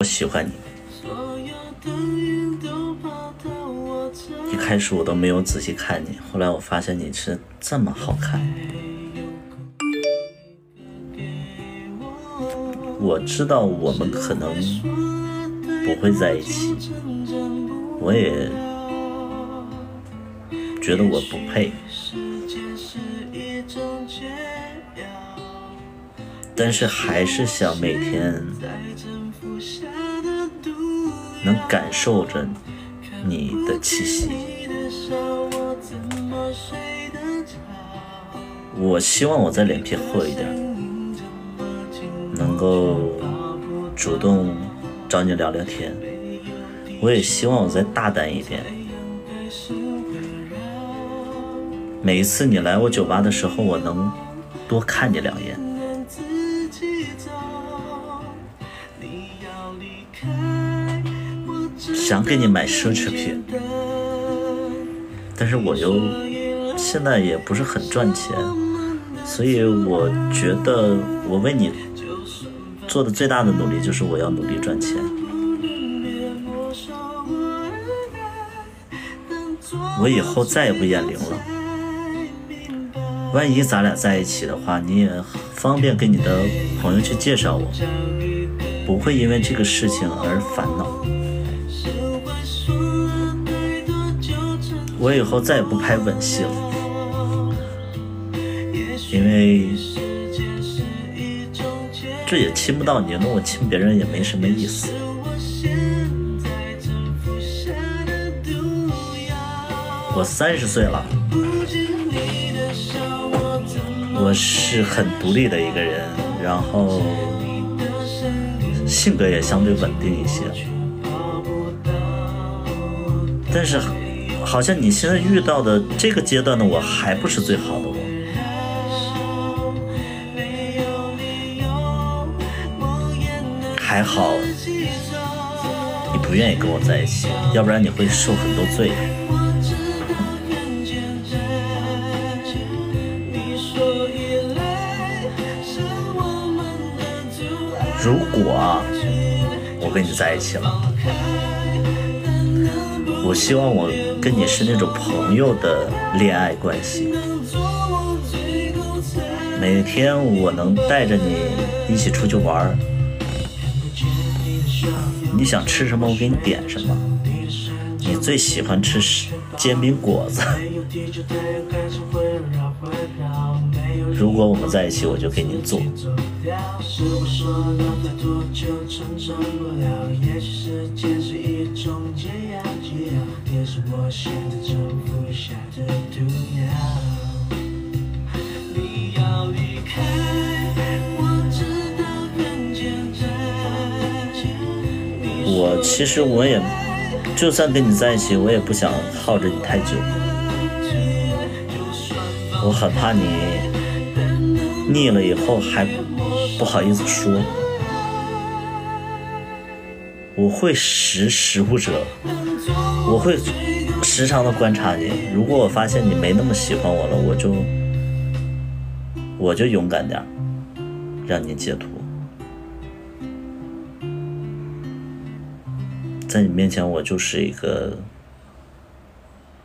我喜欢你。一开始我都没有仔细看你，后来我发现你是这么好看。我知道我们可能不会在一起，我也觉得我不配，但是还是想每天能感受着你的气息。我希望我再脸皮厚一点。能够主动找你聊聊天，我也希望我再大胆一点。每一次你来我酒吧的时候，我能多看你两眼。想给你买奢侈品，但是我又现在也不是很赚钱，所以我觉得我为你。做的最大的努力就是我要努力赚钱。我以后再也不验龄了。万一咱俩在一起的话，你也方便给你的朋友去介绍我，不会因为这个事情而烦恼。我以后再也不拍吻戏了，因为。这也亲不到你，那我亲别人也没什么意思。我三十岁了，我是很独立的一个人，然后性格也相对稳定一些。但是，好像你现在遇到的这个阶段的我还不是最好的我。还好，你不愿意跟我在一起，要不然你会受很多罪。如果我跟你在一起了，我希望我跟你是那种朋友的恋爱关系，每天我能带着你一起出去玩。你想吃什么，我给你点什么。你最喜欢吃煎饼果子。如果我们在一起，我就给你做。我其实我也，就算跟你在一起，我也不想耗着你太久。我很怕你腻了以后还不好意思说。我会识时务者，我会时常的观察你。如果我发现你没那么喜欢我了，我就我就勇敢点，让你解脱。在你面前，我就是一个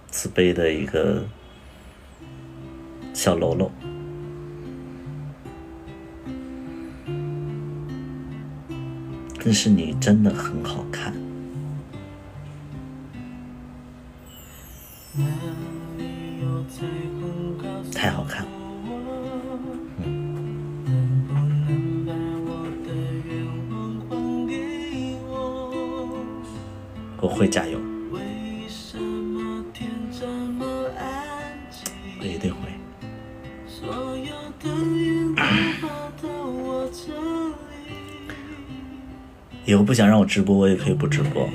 自卑的一个小喽啰，但是你真的很好看，太好看了。我会加油，我一定以后不想让我直播，我也可以不直播，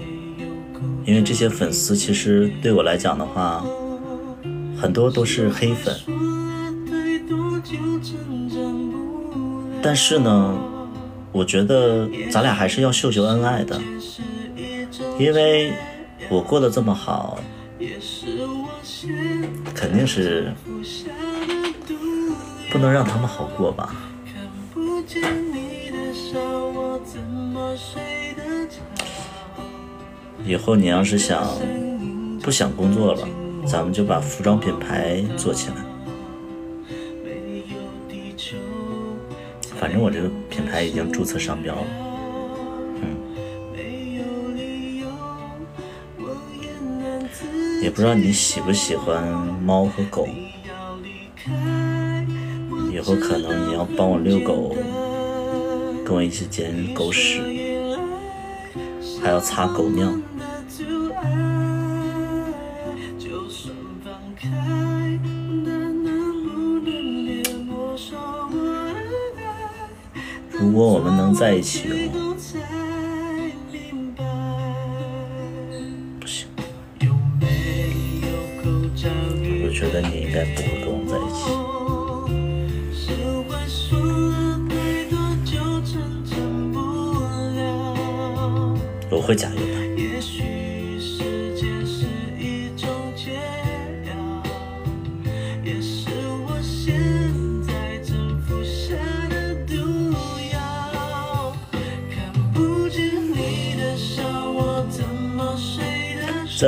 因为这些粉丝其实对我来讲的话，很多都是黑粉。但是呢，我觉得咱俩还是要秀秀恩爱的。因为我过得这么好，肯定是不能让他们好过吧。以后你要是想不想工作了，咱们就把服装品牌做起来。反正我这个品牌已经注册商标了，嗯，也不知道你喜不喜欢猫和狗。以后可能你要帮我遛狗，跟我一起捡狗屎，还要擦狗尿。如果我们能在一起，不行，我觉得你应该不会我会加油的。